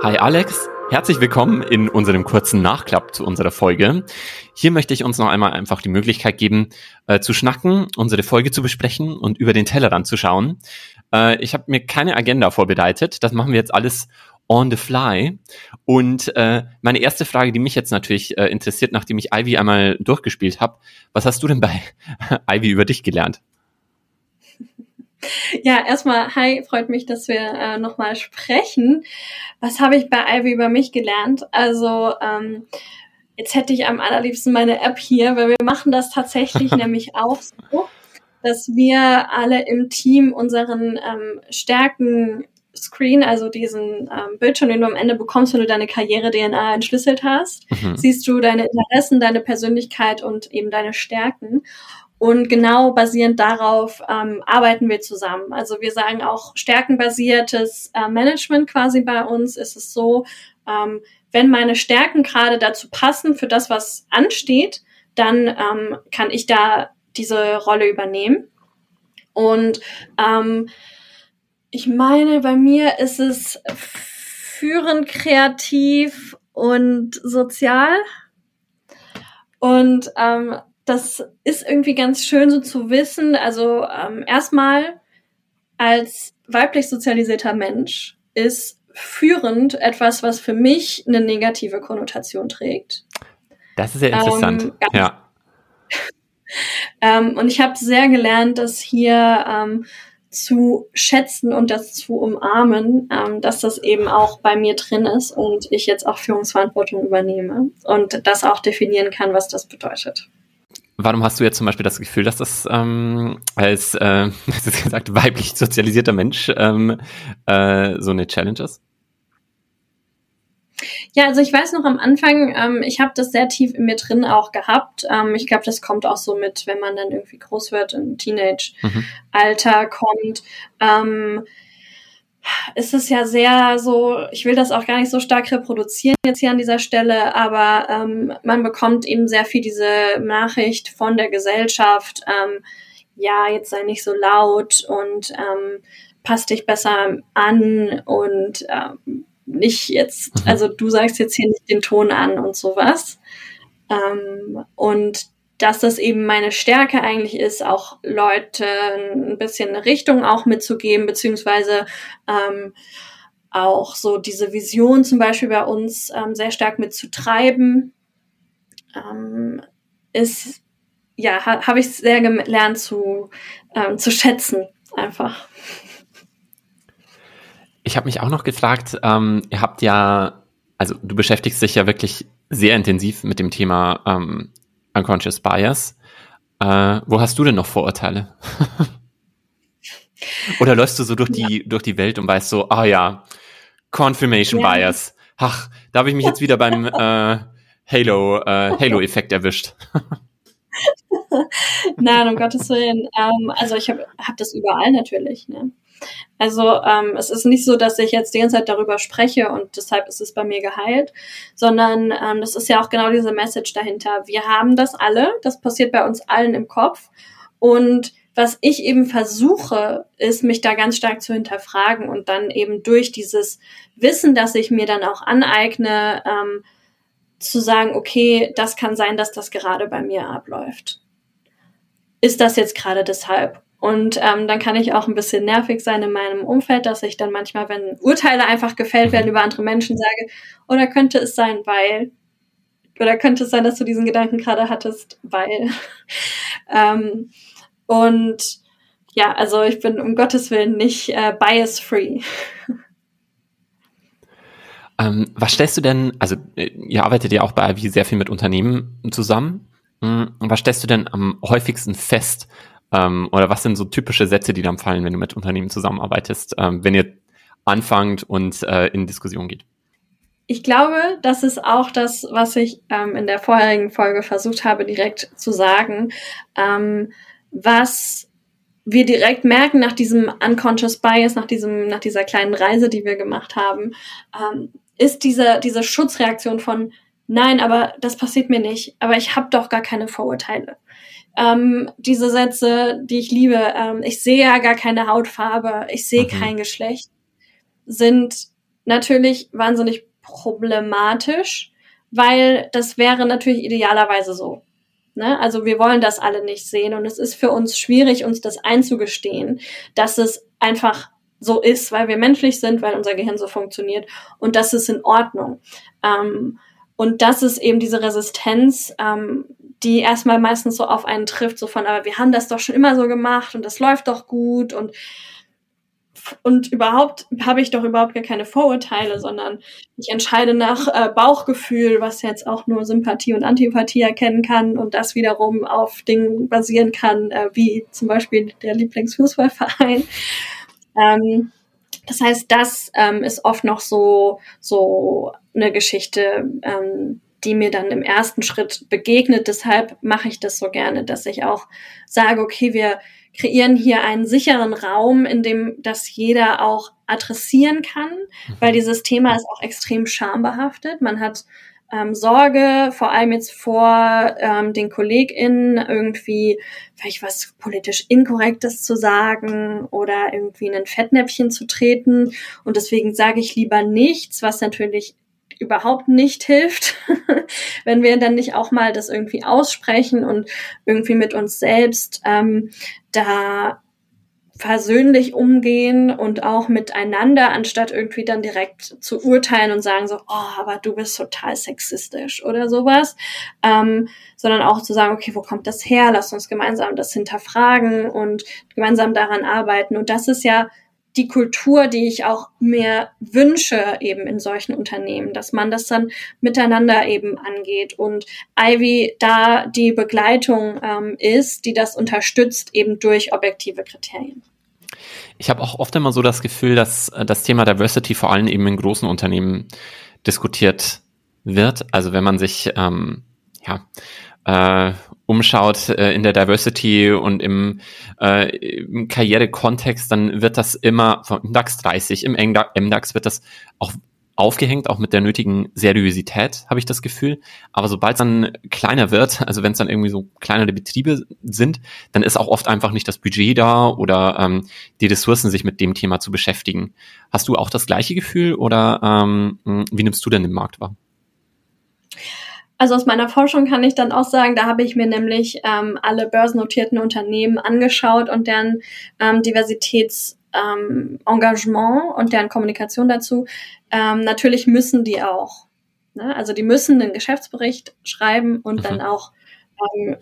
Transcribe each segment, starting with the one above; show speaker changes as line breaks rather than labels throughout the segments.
Hi Alex, herzlich willkommen in unserem kurzen Nachklapp zu unserer Folge. Hier möchte ich uns noch einmal einfach die Möglichkeit geben, äh, zu schnacken, unsere Folge zu besprechen und über den Tellerrand zu schauen. Äh, ich habe mir keine Agenda vorbereitet, das machen wir jetzt alles on the fly. Und äh, meine erste Frage, die mich jetzt natürlich äh, interessiert, nachdem ich Ivy einmal durchgespielt habe, was hast du denn bei Ivy über dich gelernt?
Ja, erstmal, hi, freut mich, dass wir äh, nochmal sprechen. Was habe ich bei Ivy über mich gelernt? Also, ähm, jetzt hätte ich am allerliebsten meine App hier, weil wir machen das tatsächlich nämlich auch so, dass wir alle im Team unseren ähm, Stärken Screen, also diesen ähm, Bildschirm, den du am Ende bekommst, wenn du deine Karriere-DNA entschlüsselt hast, mhm. siehst du deine Interessen, deine Persönlichkeit und eben deine Stärken. Und genau basierend darauf ähm, arbeiten wir zusammen. Also wir sagen auch stärkenbasiertes äh, Management quasi bei uns ist es so, ähm, wenn meine Stärken gerade dazu passen für das, was ansteht, dann ähm, kann ich da diese Rolle übernehmen. Und ähm, ich meine, bei mir ist es führend, kreativ und sozial. Und ähm, das ist irgendwie ganz schön so zu wissen. Also ähm, erstmal als weiblich sozialisierter Mensch ist führend etwas, was für mich eine negative Konnotation trägt.
Das ist ja interessant. Ähm, ja.
ähm, und ich habe sehr gelernt, dass hier ähm, zu schätzen und das zu umarmen, ähm, dass das eben auch bei mir drin ist und ich jetzt auch Führungsverantwortung übernehme und das auch definieren kann, was das bedeutet.
Warum hast du jetzt zum Beispiel das Gefühl, dass das ähm, als, äh, gesagt, weiblich sozialisierter Mensch ähm, äh, so eine Challenge ist?
Ja, also ich weiß noch am Anfang, ähm, ich habe das sehr tief in mir drin auch gehabt. Ähm, ich glaube, das kommt auch so mit, wenn man dann irgendwie groß wird, im Teenage-Alter mhm. kommt. Ähm, ist es ja sehr so, ich will das auch gar nicht so stark reproduzieren jetzt hier an dieser Stelle, aber ähm, man bekommt eben sehr viel diese Nachricht von der Gesellschaft, ähm, ja, jetzt sei nicht so laut und ähm, passt dich besser an und ähm, nicht jetzt, mhm. also du sagst jetzt hier nicht den Ton an und sowas. Ähm, und dass das eben meine Stärke eigentlich ist, auch Leute ein bisschen eine Richtung auch mitzugeben, beziehungsweise ähm, auch so diese Vision zum Beispiel bei uns ähm, sehr stark mitzutreiben, ähm, ist, ja, ha, habe ich sehr gelernt zu, ähm, zu schätzen, einfach.
Ich habe mich auch noch gefragt, ähm, ihr habt ja, also du beschäftigst dich ja wirklich sehr intensiv mit dem Thema ähm, Unconscious Bias. Äh, wo hast du denn noch Vorurteile? Oder läufst du so durch die, durch die Welt und weißt so, ah ja, Confirmation ja. Bias. Ach, da habe ich mich jetzt wieder beim äh, Halo, äh, Halo-Effekt erwischt.
Nein, um Gottes Willen. Ähm, also ich habe hab das überall natürlich. Ne? Also ähm, es ist nicht so, dass ich jetzt die ganze Zeit darüber spreche und deshalb ist es bei mir geheilt, sondern ähm, das ist ja auch genau diese Message dahinter. Wir haben das alle, das passiert bei uns allen im Kopf und was ich eben versuche, ist, mich da ganz stark zu hinterfragen und dann eben durch dieses Wissen, das ich mir dann auch aneigne, ähm, zu sagen, okay, das kann sein, dass das gerade bei mir abläuft. Ist das jetzt gerade deshalb? Und ähm, dann kann ich auch ein bisschen nervig sein in meinem Umfeld, dass ich dann manchmal, wenn Urteile einfach gefällt werden mhm. über andere Menschen, sage, oder könnte es sein, weil, oder könnte es sein, dass du diesen Gedanken gerade hattest, weil. ähm, und ja, also ich bin um Gottes Willen nicht äh, bias-free.
Ähm, was stellst du denn, also äh, ihr arbeitet ja auch bei wie sehr viel mit Unternehmen zusammen. Hm, was stellst du denn am häufigsten fest, ähm, oder was sind so typische Sätze, die dann fallen, wenn du mit Unternehmen zusammenarbeitest, ähm, wenn ihr anfangt und äh, in Diskussion geht?
Ich glaube, das ist auch das, was ich ähm, in der vorherigen Folge versucht habe, direkt zu sagen, ähm, was wir direkt merken nach diesem unconscious bias, nach diesem, nach dieser kleinen Reise, die wir gemacht haben, ähm, ist diese, diese Schutzreaktion von, nein, aber das passiert mir nicht, aber ich habe doch gar keine Vorurteile ähm, diese Sätze, die ich liebe, ähm, ich sehe ja gar keine Hautfarbe, ich sehe mhm. kein Geschlecht, sind natürlich wahnsinnig problematisch, weil das wäre natürlich idealerweise so. Ne? Also wir wollen das alle nicht sehen und es ist für uns schwierig, uns das einzugestehen, dass es einfach so ist, weil wir menschlich sind, weil unser Gehirn so funktioniert und das ist in Ordnung. Ähm, und das ist eben diese Resistenz, ähm, die erstmal meistens so auf einen trifft, so von, aber wir haben das doch schon immer so gemacht und das läuft doch gut und und überhaupt habe ich doch überhaupt gar keine Vorurteile, sondern ich entscheide nach äh, Bauchgefühl, was jetzt auch nur Sympathie und Antipathie erkennen kann und das wiederum auf Dingen basieren kann, äh, wie zum Beispiel der Lieblingsfußballverein. Ähm, das heißt, das ähm, ist oft noch so, so eine Geschichte, ähm, die mir dann im ersten Schritt begegnet. Deshalb mache ich das so gerne, dass ich auch sage, okay, wir kreieren hier einen sicheren Raum, in dem das jeder auch adressieren kann, weil dieses Thema ist auch extrem schambehaftet. Man hat ähm, Sorge, vor allem jetzt vor ähm, den KollegInnen irgendwie vielleicht was politisch Inkorrektes zu sagen oder irgendwie in ein Fettnäpfchen zu treten. Und deswegen sage ich lieber nichts, was natürlich überhaupt nicht hilft, wenn wir dann nicht auch mal das irgendwie aussprechen und irgendwie mit uns selbst ähm, da versöhnlich umgehen und auch miteinander, anstatt irgendwie dann direkt zu urteilen und sagen so, oh, aber du bist total sexistisch oder sowas, ähm, sondern auch zu sagen, okay, wo kommt das her? Lass uns gemeinsam das hinterfragen und gemeinsam daran arbeiten. Und das ist ja die Kultur, die ich auch mir wünsche eben in solchen Unternehmen, dass man das dann miteinander eben angeht und Ivy da die Begleitung ähm, ist, die das unterstützt eben durch objektive Kriterien.
Ich habe auch oft immer so das Gefühl, dass äh, das Thema Diversity vor allem eben in großen Unternehmen diskutiert wird. Also wenn man sich ähm, ja äh, umschaut äh, in der Diversity und im, äh, im Karrierekontext, dann wird das immer vom DAX 30, im MDAX wird das auch aufgehängt, auch mit der nötigen Seriosität, habe ich das Gefühl. Aber sobald es dann kleiner wird, also wenn es dann irgendwie so kleinere Betriebe sind, dann ist auch oft einfach nicht das Budget da oder ähm, die Ressourcen, sich mit dem Thema zu beschäftigen. Hast du auch das gleiche Gefühl oder ähm, wie nimmst du denn den Markt wahr?
Also aus meiner Forschung kann ich dann auch sagen, da habe ich mir nämlich ähm, alle börsennotierten Unternehmen angeschaut und deren ähm, Diversitätsengagement ähm, und deren Kommunikation dazu. Ähm, natürlich müssen die auch. Ne? Also die müssen einen Geschäftsbericht schreiben und mhm. dann auch ähm,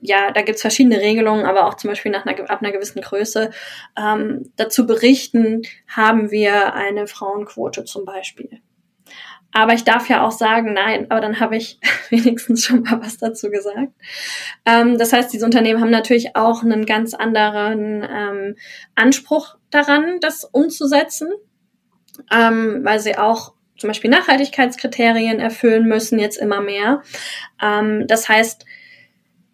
ja, da gibt's verschiedene Regelungen, aber auch zum Beispiel nach einer, ab einer gewissen Größe ähm, dazu berichten, haben wir eine Frauenquote zum Beispiel. Aber ich darf ja auch sagen, nein, aber dann habe ich wenigstens schon mal was dazu gesagt. Ähm, das heißt, diese Unternehmen haben natürlich auch einen ganz anderen ähm, Anspruch daran, das umzusetzen, ähm, weil sie auch zum Beispiel Nachhaltigkeitskriterien erfüllen müssen, jetzt immer mehr. Ähm, das heißt,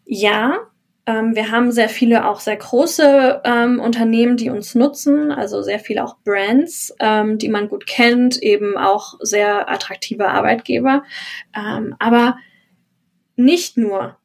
ja, ähm, wir haben sehr viele auch sehr große ähm, Unternehmen, die uns nutzen, also sehr viele auch Brands, ähm, die man gut kennt, eben auch sehr attraktive Arbeitgeber. Ähm, aber nicht nur.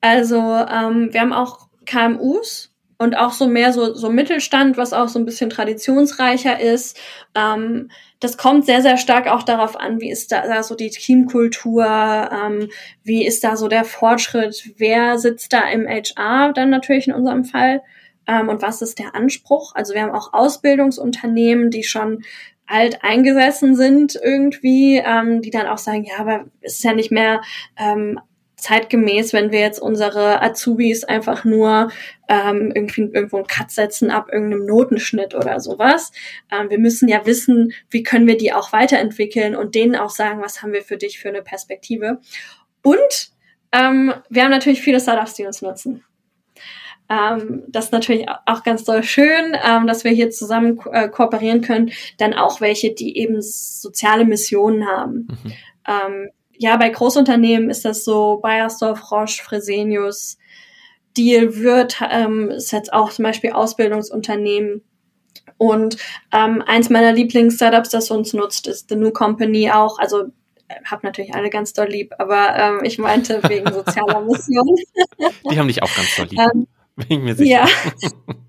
Also ähm, wir haben auch KMUs, und auch so mehr so, so Mittelstand, was auch so ein bisschen traditionsreicher ist. Ähm, das kommt sehr, sehr stark auch darauf an, wie ist da, da so die Teamkultur, ähm, wie ist da so der Fortschritt, wer sitzt da im HR dann natürlich in unserem Fall ähm, und was ist der Anspruch. Also wir haben auch Ausbildungsunternehmen, die schon alt eingesessen sind irgendwie, ähm, die dann auch sagen, ja, aber es ist ja nicht mehr ähm, zeitgemäß, wenn wir jetzt unsere Azubis einfach nur ähm, irgendwie irgendwo einen Cut setzen ab irgendeinem Notenschnitt oder sowas. Ähm, wir müssen ja wissen, wie können wir die auch weiterentwickeln und denen auch sagen, was haben wir für dich für eine Perspektive. Und ähm, wir haben natürlich viele Startups, die uns nutzen. Ähm, das ist natürlich auch ganz doll schön, ähm, dass wir hier zusammen ko äh, kooperieren können. Dann auch welche, die eben soziale Missionen haben. Mhm. Ähm, ja, bei Großunternehmen ist das so, Bayersdorf, Roche, Fresenius, Deal wird, ähm, ist jetzt auch zum Beispiel Ausbildungsunternehmen. Und ähm, eins meiner Lieblings-Startups, das uns nutzt, ist The New Company auch. Also äh, hab natürlich alle ganz doll lieb, aber ähm, ich meinte wegen sozialer Mission.
Die haben dich auch ganz doll lieb. Ähm, Bin mir sicher. Ja.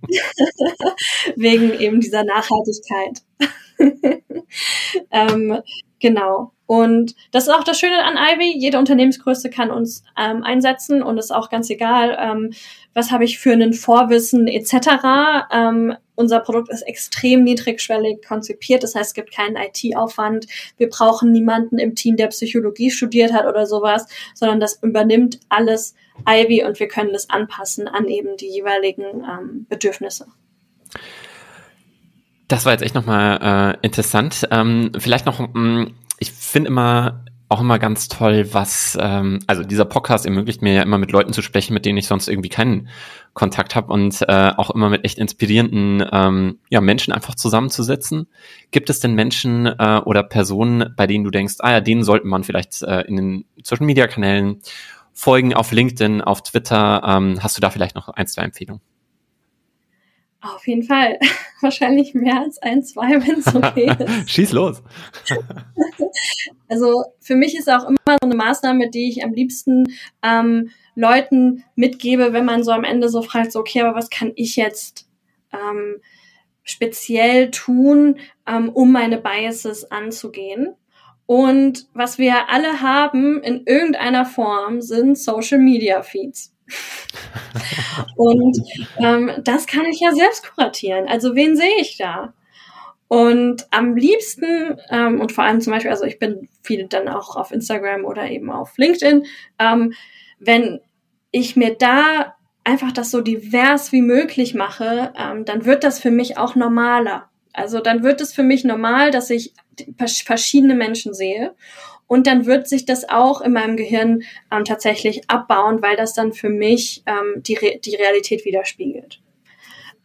wegen eben dieser Nachhaltigkeit. ähm, genau. Und das ist auch das Schöne an Ivy. Jede Unternehmensgröße kann uns ähm, einsetzen und ist auch ganz egal, ähm, was habe ich für einen Vorwissen etc. Ähm, unser Produkt ist extrem niedrigschwellig konzipiert. Das heißt, es gibt keinen IT-Aufwand. Wir brauchen niemanden im Team, der Psychologie studiert hat oder sowas, sondern das übernimmt alles Ivy und wir können das anpassen an eben die jeweiligen ähm, Bedürfnisse.
Das war jetzt echt nochmal äh, interessant. Ähm, vielleicht noch, mh, mm, ich finde immer auch immer ganz toll, was, ähm, also dieser Podcast ermöglicht mir ja immer mit Leuten zu sprechen, mit denen ich sonst irgendwie keinen Kontakt habe und äh, auch immer mit echt inspirierenden ähm, ja, Menschen einfach zusammenzusetzen. Gibt es denn Menschen äh, oder Personen, bei denen du denkst, ah ja, denen sollte man vielleicht äh, in den Social Media Kanälen folgen, auf LinkedIn, auf Twitter? Ähm, hast du da vielleicht noch ein, zwei Empfehlungen?
Auf jeden Fall. Wahrscheinlich mehr als ein, zwei, wenn es okay ist.
Schieß los.
also für mich ist auch immer so eine Maßnahme, die ich am liebsten ähm, Leuten mitgebe, wenn man so am Ende so fragt, so, okay, aber was kann ich jetzt ähm, speziell tun, ähm, um meine Biases anzugehen? Und was wir alle haben in irgendeiner Form sind Social Media Feeds. und ähm, das kann ich ja selbst kuratieren. Also wen sehe ich da? Und am liebsten, ähm, und vor allem zum Beispiel, also ich bin viel dann auch auf Instagram oder eben auf LinkedIn, ähm, wenn ich mir da einfach das so divers wie möglich mache, ähm, dann wird das für mich auch normaler. Also dann wird es für mich normal, dass ich verschiedene Menschen sehe und dann wird sich das auch in meinem Gehirn ähm, tatsächlich abbauen, weil das dann für mich ähm, die, Re die Realität widerspiegelt.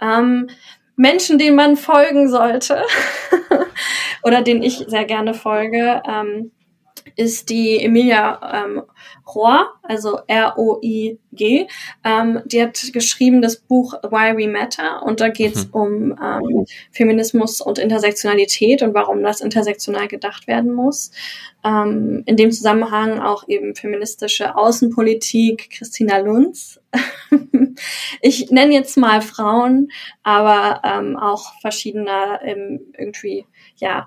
Ähm, Menschen, denen man folgen sollte oder denen ich sehr gerne folge, ähm, ist die Emilia ähm, Rohr, also R-O-I-G. Ähm, die hat geschrieben das Buch Why We Matter und da geht es mhm. um ähm, Feminismus und Intersektionalität und warum das intersektional gedacht werden muss. Ähm, in dem Zusammenhang auch eben feministische Außenpolitik, Christina Lunz. ich nenne jetzt mal Frauen, aber ähm, auch verschiedener ähm, irgendwie ja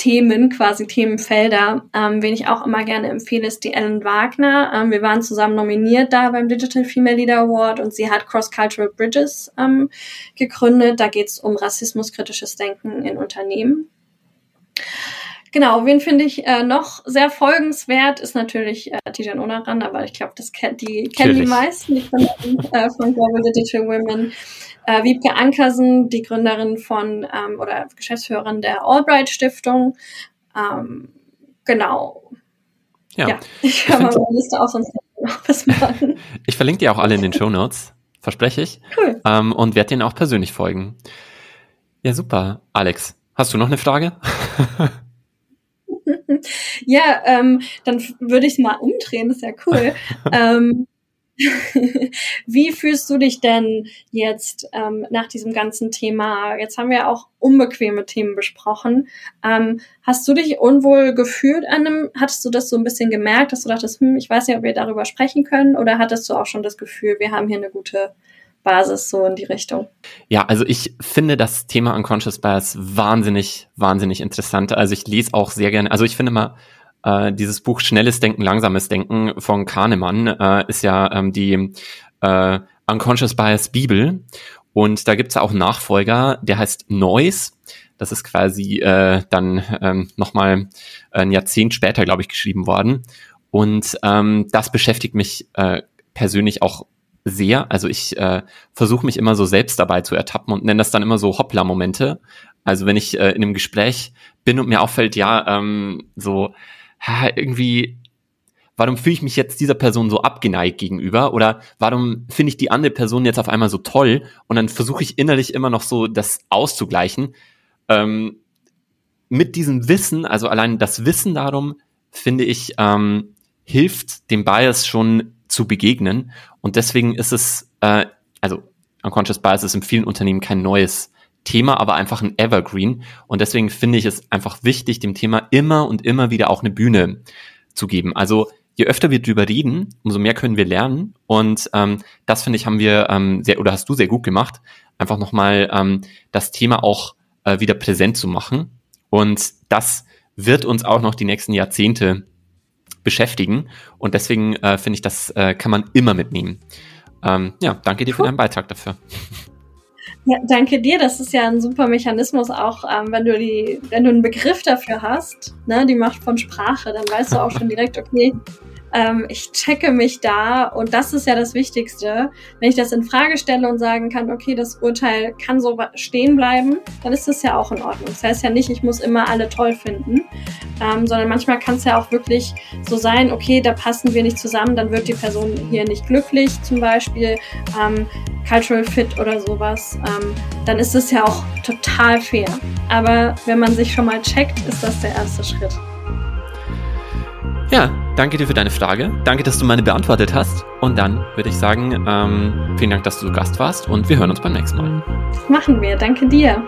Themen, quasi Themenfelder. Ähm, wen ich auch immer gerne empfehle, ist die Ellen Wagner. Ähm, wir waren zusammen nominiert da beim Digital Female Leader Award und sie hat Cross-Cultural Bridges ähm, gegründet. Da geht es um rassismuskritisches Denken in Unternehmen. Genau, wen finde ich äh, noch sehr folgenswert, ist natürlich äh, Tijan Onaran, aber ich glaube, das kennt die kennen die meisten, die Gründerin äh, von Global Digital Women. Äh, Wiebke Ankersen, die Gründerin von ähm, oder Geschäftsführerin der Albright Stiftung. Ähm, genau.
Ja, ja
ich höre mal meine Liste auf, sonst noch was machen.
Ich verlinke die auch alle in den Show Notes, verspreche ich. Cool. Ähm, und werde denen auch persönlich folgen. Ja, super. Alex, hast du noch eine Frage?
ja, ähm, dann würde ich es mal umdrehen, das ist ja cool. ähm, Wie fühlst du dich denn jetzt ähm, nach diesem ganzen Thema? Jetzt haben wir auch unbequeme Themen besprochen. Ähm, hast du dich unwohl gefühlt an einem, hattest du das so ein bisschen gemerkt, dass du dachtest, hm, ich weiß nicht, ob wir darüber sprechen können, oder hattest du auch schon das Gefühl, wir haben hier eine gute Basis so in die Richtung.
Ja, also ich finde das Thema Unconscious Bias wahnsinnig, wahnsinnig interessant. Also ich lese auch sehr gerne, also ich finde mal, äh, dieses Buch Schnelles Denken, Langsames Denken von Kahnemann äh, ist ja ähm, die äh, Unconscious Bias Bibel. Und da gibt's ja auch einen Nachfolger, der heißt Noise. Das ist quasi äh, dann ähm, nochmal ein Jahrzehnt später, glaube ich, geschrieben worden. Und ähm, das beschäftigt mich äh, persönlich auch sehr. Also ich äh, versuche mich immer so selbst dabei zu ertappen und nenne das dann immer so Hoppla-Momente. Also wenn ich äh, in einem Gespräch bin und mir auffällt, ja, ähm, so ha, irgendwie, warum fühle ich mich jetzt dieser Person so abgeneigt gegenüber? Oder warum finde ich die andere Person jetzt auf einmal so toll? Und dann versuche ich innerlich immer noch so das auszugleichen. Ähm, mit diesem Wissen, also allein das Wissen darum, finde ich, ähm, hilft dem Bias schon zu begegnen. Und deswegen ist es, äh, also Unconscious Bias ist in vielen Unternehmen kein neues Thema, aber einfach ein Evergreen. Und deswegen finde ich es einfach wichtig, dem Thema immer und immer wieder auch eine Bühne zu geben. Also je öfter wir drüber reden, umso mehr können wir lernen. Und ähm, das finde ich, haben wir ähm, sehr, oder hast du sehr gut gemacht, einfach nochmal ähm, das Thema auch äh, wieder präsent zu machen Und das wird uns auch noch die nächsten Jahrzehnte beschäftigen. Und deswegen äh, finde ich, das äh, kann man immer mitnehmen. Ähm, ja, danke dir cool. für deinen Beitrag dafür.
Ja, danke dir. Das ist ja ein super Mechanismus auch, ähm, wenn du die, wenn du einen Begriff dafür hast, ne, die Macht von Sprache, dann weißt du auch schon direkt, okay, ähm, ich checke mich da und das ist ja das Wichtigste. Wenn ich das in Frage stelle und sagen kann, okay, das Urteil kann so stehen bleiben, dann ist das ja auch in Ordnung. Das heißt ja nicht, ich muss immer alle toll finden, ähm, sondern manchmal kann es ja auch wirklich so sein, okay, da passen wir nicht zusammen, dann wird die Person hier nicht glücklich, zum Beispiel ähm, Cultural Fit oder sowas. Ähm, dann ist es ja auch total fair. Aber wenn man sich schon mal checkt, ist das der erste Schritt.
Ja, danke dir für deine Frage. Danke, dass du meine beantwortet hast. Und dann würde ich sagen, ähm, vielen Dank, dass du Gast warst und wir hören uns beim nächsten Mal.
Das machen wir. Danke dir.